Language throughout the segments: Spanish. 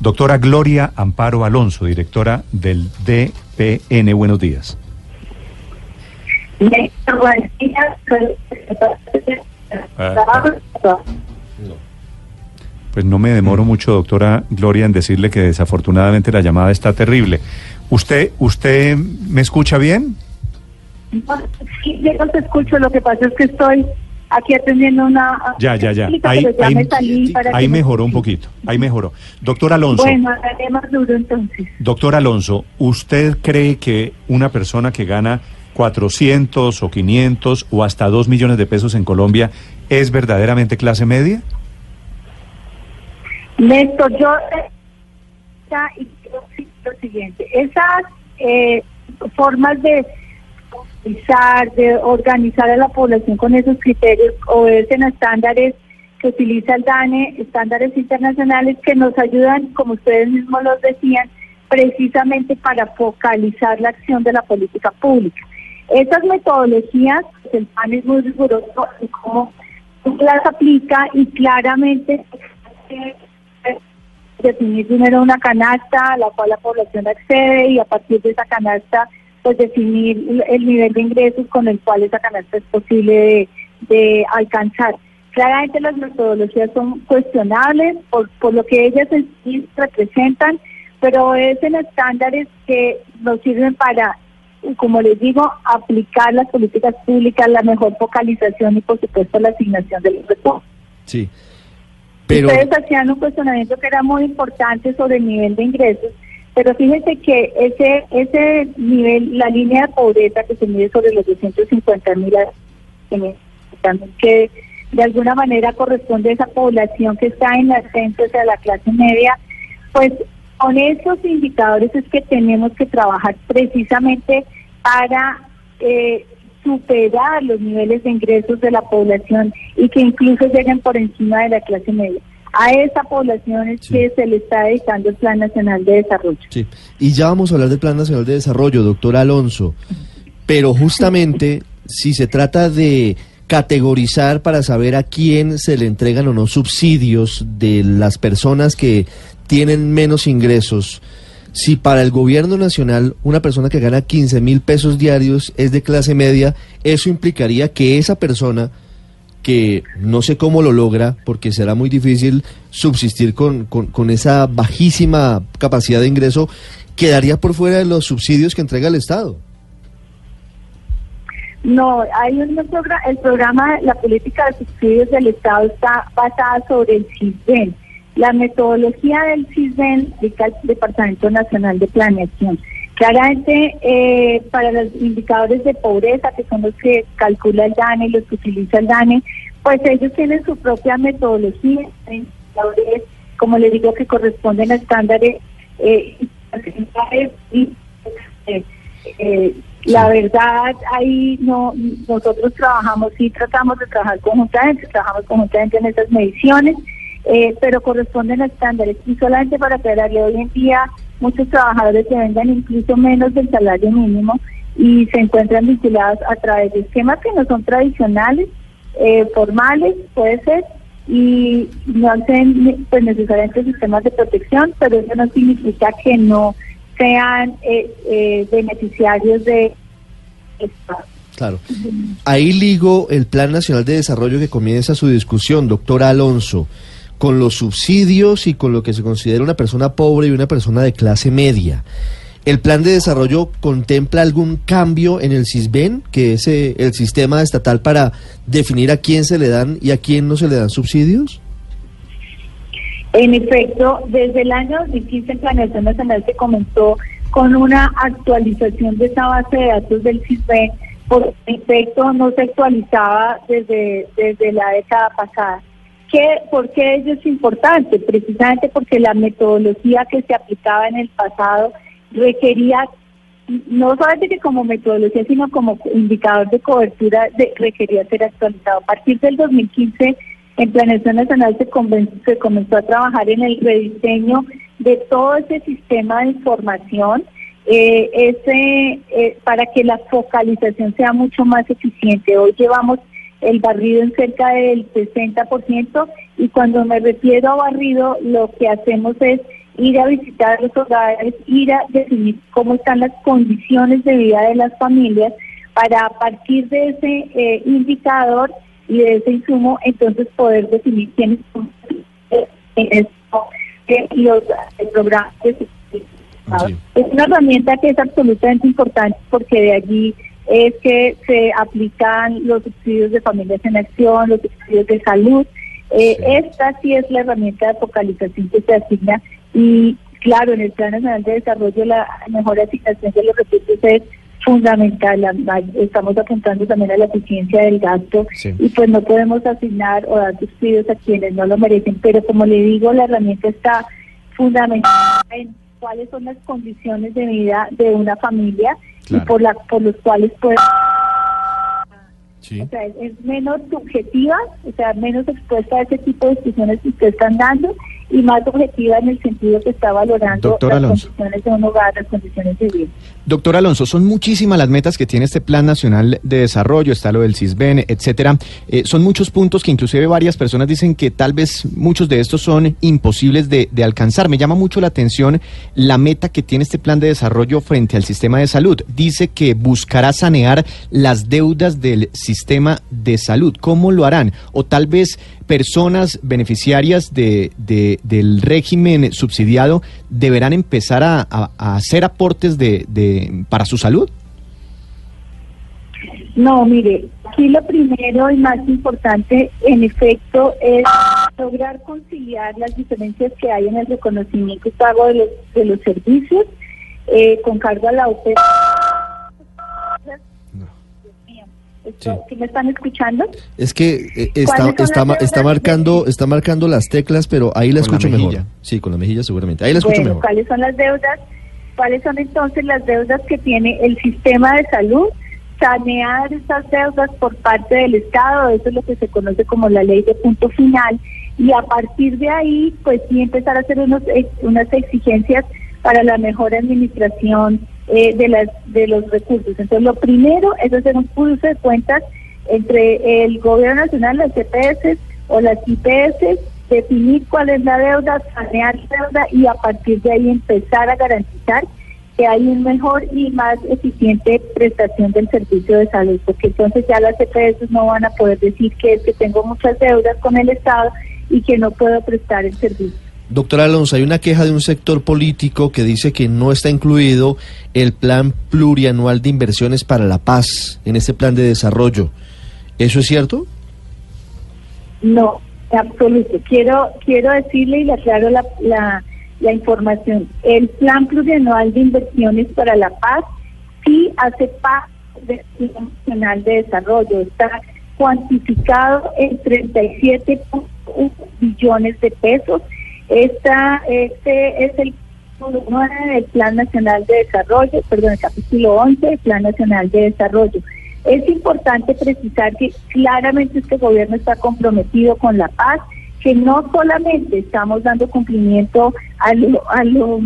Doctora Gloria Amparo Alonso, directora del DPN. Buenos días. Pues no me demoro mucho, doctora Gloria, en decirle que desafortunadamente la llamada está terrible. ¿Usted, usted me escucha bien? Sí, yo no te escucho, lo que pasa es que estoy aquí atendiendo una... Ya, ya, ya. Ahí, ya ahí- me salí para ahí mejoró un poquito, ahí mejoró. Doctor Alonso, Bueno, más duro entonces. doctor Alonso, ¿usted cree que una persona que gana 400 o 500 o hasta 2 millones de pesos en Colombia es verdaderamente clase media? Néstor, yo y lo siguiente, esas eh, formas de de organizar a la población con esos criterios obedecen a estándares que utiliza el DANE, estándares internacionales que nos ayudan, como ustedes mismos los decían, precisamente para focalizar la acción de la política pública. Esas metodologías, pues, el PAN es muy riguroso en cómo las aplica y claramente definir primero una canasta a la cual la población accede y a partir de esa canasta pues definir el- el nivel de ingresos con el cual esa canasta es posible de, de alcanzar. Claramente las metodologías son cuestionables por, por lo que ellas en sí representan, pero es en estándares que nos sirven para, como les digo, aplicar las políticas públicas, la mejor focalización y por supuesto la asignación de los recursos. Sí. Pero, Ustedes hacían un cuestionamiento que era muy importante sobre el nivel de ingresos, pero fíjense que ese ese nivel, la línea de pobreza que se mide sobre los 250 mil, que de alguna manera corresponde a esa población que está en ascenso hacia la clase media, pues con esos indicadores es que tenemos que trabajar precisamente para eh, superar los niveles de ingresos de la población y que incluso lleguen por encima de la clase media. A esa población es Sí. que se le está dedicando el Plan Nacional de Desarrollo. sí. Y ya vamos a hablar del Plan Nacional de Desarrollo, doctor Alonso. Pero justamente, si se trata de categorizar para saber a quién se le entregan o no subsidios de las personas que tienen menos ingresos, si para el gobierno nacional una persona que gana 15 mil pesos diarios es de clase media, eso implicaría que esa persona que no sé cómo lo logra, porque será muy difícil subsistir con, con, esa bajísima capacidad de ingreso, quedaría por fuera de los subsidios que entrega el Estado. No, hay un programa, el programa, la política de subsidios del Estado está basada sobre el CISBEN. La metodología del CISBEN aplica el Departamento Nacional de Planeación. Claramente, eh, para los indicadores de pobreza, que son los que calcula el DANE, los que utiliza el DANE, pues ellos tienen su propia metodología, como les digo, que corresponden a estándares eh, y eh, eh, la verdad, ahí no nosotros trabajamos, sí tratamos de trabajar conjuntamente, trabajamos conjuntamente en esas mediciones, eh, pero corresponden a estándares. Y solamente para aclararle, hoy en día muchos trabajadores se vendan incluso menos del salario mínimo y se encuentran vinculados a través de esquemas que no son tradicionales, eh, formales, puede ser, y no hacen pues, necesariamente sistemas de protección, pero eso no significa que no sean eh, eh, beneficiarios de. Claro. Ahí ligo el Plan Nacional de Desarrollo que comienza su discusión, doctor Alonso, con los subsidios y con lo que se considera una persona pobre y una persona de clase media. ¿El plan de desarrollo contempla algún cambio en el CISBEN, que es eh, el sistema estatal para definir a quién se le dan y a quién no se le dan subsidios? En efecto, desde el año 2015 en Planeación Nacional se comenzó con una actualización de esa base de datos del CISBEN, por efecto no se actualizaba desde, desde la década pasada. ¿Qué, ¿Por qué ello es importante? Precisamente porque la metodología que se aplicaba en el pasado requería, no solamente como metodología, sino como indicador de cobertura, de, requería ser actualizado. A partir del 2015, en Planeación Nacional se, se comenzó a trabajar en el rediseño de todo ese sistema de información eh, ese, eh, para que la focalización sea mucho más eficiente. Hoy llevamos el barrido en cerca del 60% y cuando me refiero a barrido lo que hacemos es ir a visitar los hogares, ir a definir cómo están las condiciones de vida de las familias para a partir de ese eh, indicador y de ese insumo entonces poder definir quiénes son los programas es una herramienta que es absolutamente importante porque de allí es que se aplican los subsidios de familias en acción, los subsidios de salud. Eh, esta sí es la herramienta de focalización que se asigna y claro, en el Plan Nacional de Desarrollo la mejor asignación de los recursos es fundamental. Estamos apuntando también a la eficiencia del gasto y pues no podemos asignar o dar subsidios a quienes no lo merecen, pero como le digo, la herramienta está fundamental en cuáles son las condiciones de vida de una familia y por, la, por los cuales puede... O sea, es, menos subjetiva, o sea, menos expuesta a ese tipo de discusiones que usted están dando y más objetiva en el sentido que está valorando las condiciones de un hogar, las condiciones de vida. Doctor Alonso, son muchísimas las metas que tiene este Plan Nacional de Desarrollo, está lo del CISBEN, etcétera. Eh, son muchos puntos que inclusive varias personas dicen que tal vez muchos de estos son imposibles de, de alcanzar. Me llama mucho la atención la meta que tiene este Plan de Desarrollo frente al sistema de salud. Dice que buscará sanear las deudas del sistema de salud. ¿Cómo lo harán? O tal vez personas beneficiarias de, del régimen subsidiado deberán empezar a, hacer aportes de, para su salud? No, mire, aquí lo primero y más importante, en efecto, es lograr conciliar las diferencias que hay en el reconocimiento y pago de los, de los servicios eh, con cargo a la OPE me están escuchando? Es que eh, está, está, está marcando está marcando las teclas, pero ahí la escucho mejor. Sí, con la mejilla seguramente. Ahí la escucho mejor. ¿Cuáles son las deudas? ¿Cuáles son entonces las deudas que tiene el sistema de salud? Sanear esas deudas por parte del Estado, eso es lo que se conoce como la ley de punto final, y a partir de ahí, pues sí empezar a hacer unos, unas exigencias para la mejor administración eh, de, las, de los recursos. Entonces, lo primero es hacer un curso de cuentas entre el gobierno nacional, las CPS o las IPS, definir cuál es la deuda, sanear la deuda y a partir de ahí empezar a garantizar que hay un mejor y más eficiente prestación del servicio de salud, porque entonces ya las CPS no van a poder decir que es que tengo muchas deudas con el Estado y que no puedo prestar el servicio. Doctor Alonso, hay una queja de un sector político que dice que no está incluido el plan plurianual de inversiones para la paz en este plan de desarrollo. ¿Eso es cierto? No, absoluto. Quiero quiero decirle y le aclaro la, la, la información. El plan plurianual de inversiones para la paz sí hace parte del plan nacional de desarrollo. Está cuantificado en 37.1 billones de pesos esta, este es el del Plan Nacional de Desarrollo, perdón, el capítulo 11 del Plan Nacional de Desarrollo. Es importante precisar que claramente este gobierno está comprometido con la paz, que no solamente estamos dando cumplimiento a lo, a lo,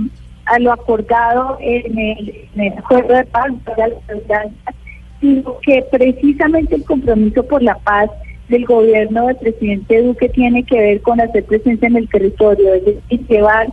a lo acordado en el, en el acuerdo de paz, sino que precisamente el compromiso por la paz del gobierno del presidente Duque tiene que ver con hacer presencia en el territorio, es decir, llevar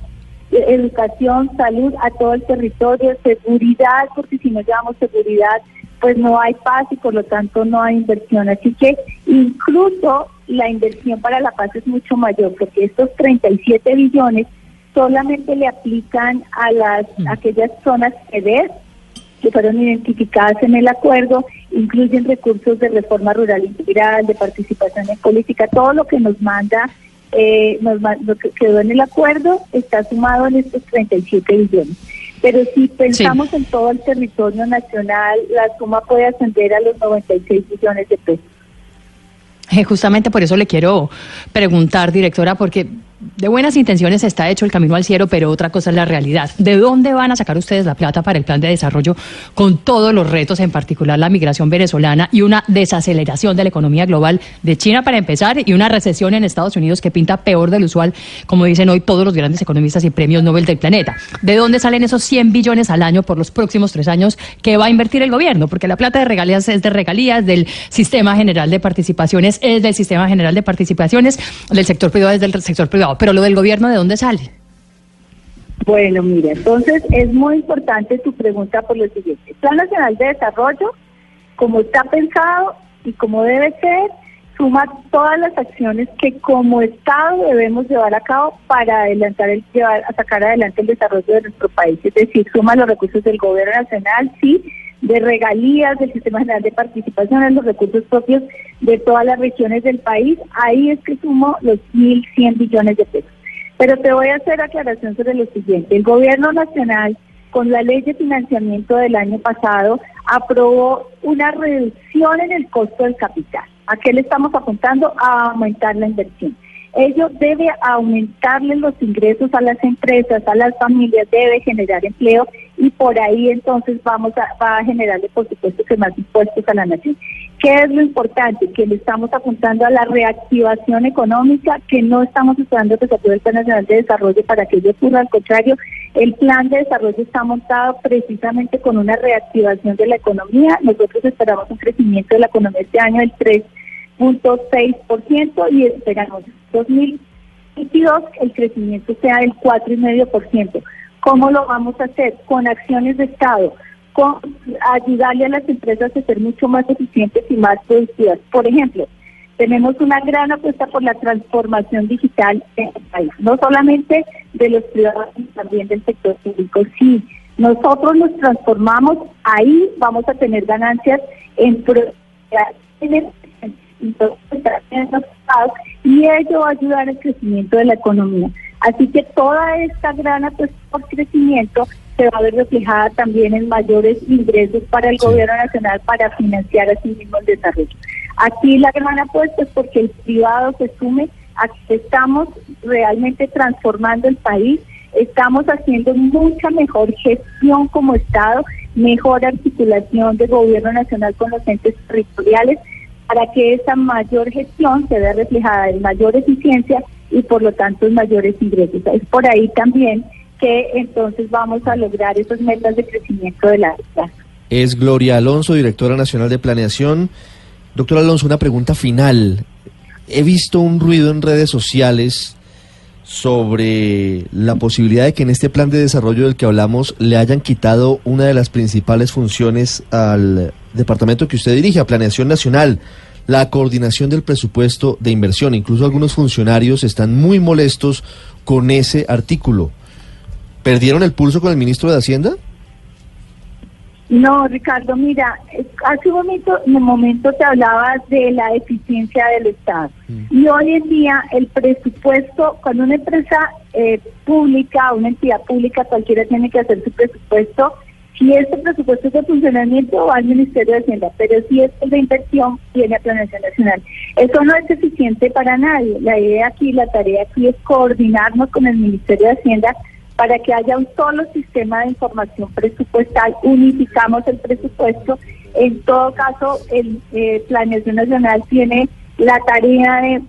educación, salud a todo el territorio, seguridad, porque si no llevamos seguridad, pues no hay paz y por lo tanto no hay inversión. Así que incluso la inversión para la paz es mucho mayor, porque estos 37 billones solamente le aplican a las mm. aquellas zonas que ves que fueron identificadas en el acuerdo, incluyen recursos de reforma rural integral, de participación en política, todo lo que nos manda, eh, nos, lo que quedó en el acuerdo está sumado en estos 37 billones. Pero si pensamos en todo el territorio nacional, la suma puede ascender a los 96 billones de pesos. Eh, justamente por eso le quiero preguntar, directora, porque de buenas intenciones está hecho el camino al cielo, pero otra cosa es la realidad. ¿De dónde van a sacar ustedes la plata para el plan de desarrollo con todos los retos, en particular la migración venezolana y una desaceleración de la economía global de China para empezar y una recesión en Estados Unidos que pinta peor del usual, como dicen hoy todos los grandes economistas y premios Nobel del planeta? ¿De dónde salen esos 100 billones al año por los próximos tres años que va a invertir el gobierno? Porque la plata de regalías es de regalías del Sistema General de Participaciones, es del Sistema General de Participaciones, del sector privado es del sector privado pero lo del gobierno, ¿de dónde sale? Bueno, mire, entonces es muy importante tu pregunta por lo siguiente. El Plan Nacional de Desarrollo, como está pensado y como debe ser, suma todas las acciones que como Estado debemos llevar a cabo para adelantar el llevar sacar adelante el desarrollo de nuestro país. Es decir, suma los recursos del gobierno nacional, sí, de regalías del Sistema General de Participación en los recursos propios de todas las regiones del país. Ahí es que sumo los 1.100 billones de pesos. Pero te voy a hacer aclaración sobre lo siguiente. El gobierno nacional, con la ley de financiamiento del año pasado, aprobó una reducción en el costo del capital. ¿A qué le estamos apuntando? A aumentar la inversión. Ello debe aumentarle los ingresos a las empresas, a las familias, debe generar empleo y por ahí entonces vamos a, va a generarle, por supuesto, que más impuestos a la nación. ¿Qué es lo importante? Que le estamos apuntando a la reactivación económica, que no estamos esperando que se apruebe el Plan Nacional de Desarrollo para que ello ocurra. Al contrario, el plan de desarrollo está montado precisamente con una reactivación de la economía. Nosotros esperamos un crecimiento de la economía este año del 3.6% y esperamos 2022 el crecimiento sea del 4,5%. ¿Cómo lo vamos a hacer? Con acciones de Estado, con ayudarle a las empresas a ser mucho más eficientes y más productivas. Por ejemplo, tenemos una gran apuesta por la transformación digital en el país, no solamente de los privados, sino también del sector público. Si nosotros nos transformamos, ahí vamos a tener ganancias en y ello va a ayudar al crecimiento de la economía. Así que toda esta gran apuesta por crecimiento se va a ver reflejada también en mayores ingresos para el gobierno nacional para financiar a sí mismo el desarrollo. Aquí la gran apuesta es porque el privado se sume a que estamos realmente transformando el país, estamos haciendo mucha mejor gestión como Estado, mejor articulación de gobierno nacional con los entes territoriales, para que esa mayor gestión se vea reflejada en mayor eficiencia y por lo tanto en mayores ingresos. Es por ahí también que entonces vamos a lograr esas metas de crecimiento de la. Es Gloria Alonso, directora nacional de planeación. Doctor Alonso, una pregunta final. He visto un ruido en redes sociales sobre la posibilidad de que en este plan de desarrollo del que hablamos le hayan quitado una de las principales funciones al departamento que usted dirige, a Planeación Nacional la coordinación del presupuesto de inversión. Incluso algunos funcionarios están muy molestos con ese artículo. ¿Perdieron el pulso con el ministro de Hacienda? No, Ricardo, mira, hace un momento, en un momento te hablabas de la eficiencia del Estado. Mm. Y hoy en día el presupuesto, cuando una empresa eh, pública, una entidad pública, cualquiera tiene que hacer su presupuesto, si este presupuesto es de funcionamiento va al Ministerio de Hacienda, pero si es de inversión, viene a Planeación Nacional. Eso no es eficiente para nadie. La idea aquí, la tarea aquí es coordinarnos con el Ministerio de Hacienda para que haya un solo sistema de información presupuestal, unificamos el presupuesto. En todo caso, el eh, Planeación Nacional tiene la tarea de,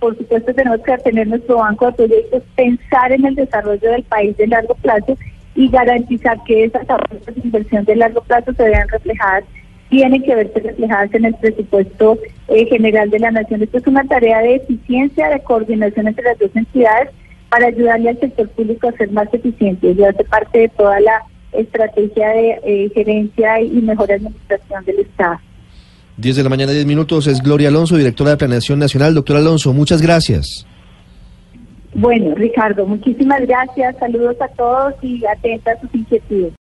por supuesto, tenemos que tener nuestro banco de proyectos, pensar en el desarrollo del país de largo plazo y garantizar que esas apuestas de inversión de largo plazo se vean reflejadas, tienen que verse reflejadas en el presupuesto eh, general de la Nación. Esto es una tarea de eficiencia, de coordinación entre las dos entidades para ayudarle al sector público a ser más eficiente. Y hace parte de toda la estrategia de eh, gerencia y mejor administración del Estado. 10 de la mañana, 10 minutos, es Gloria Alonso, directora de Planeación Nacional. Doctor Alonso, muchas gracias. Bueno, Ricardo, muchísimas gracias. Saludos a todos y atentas a sus inquietudes.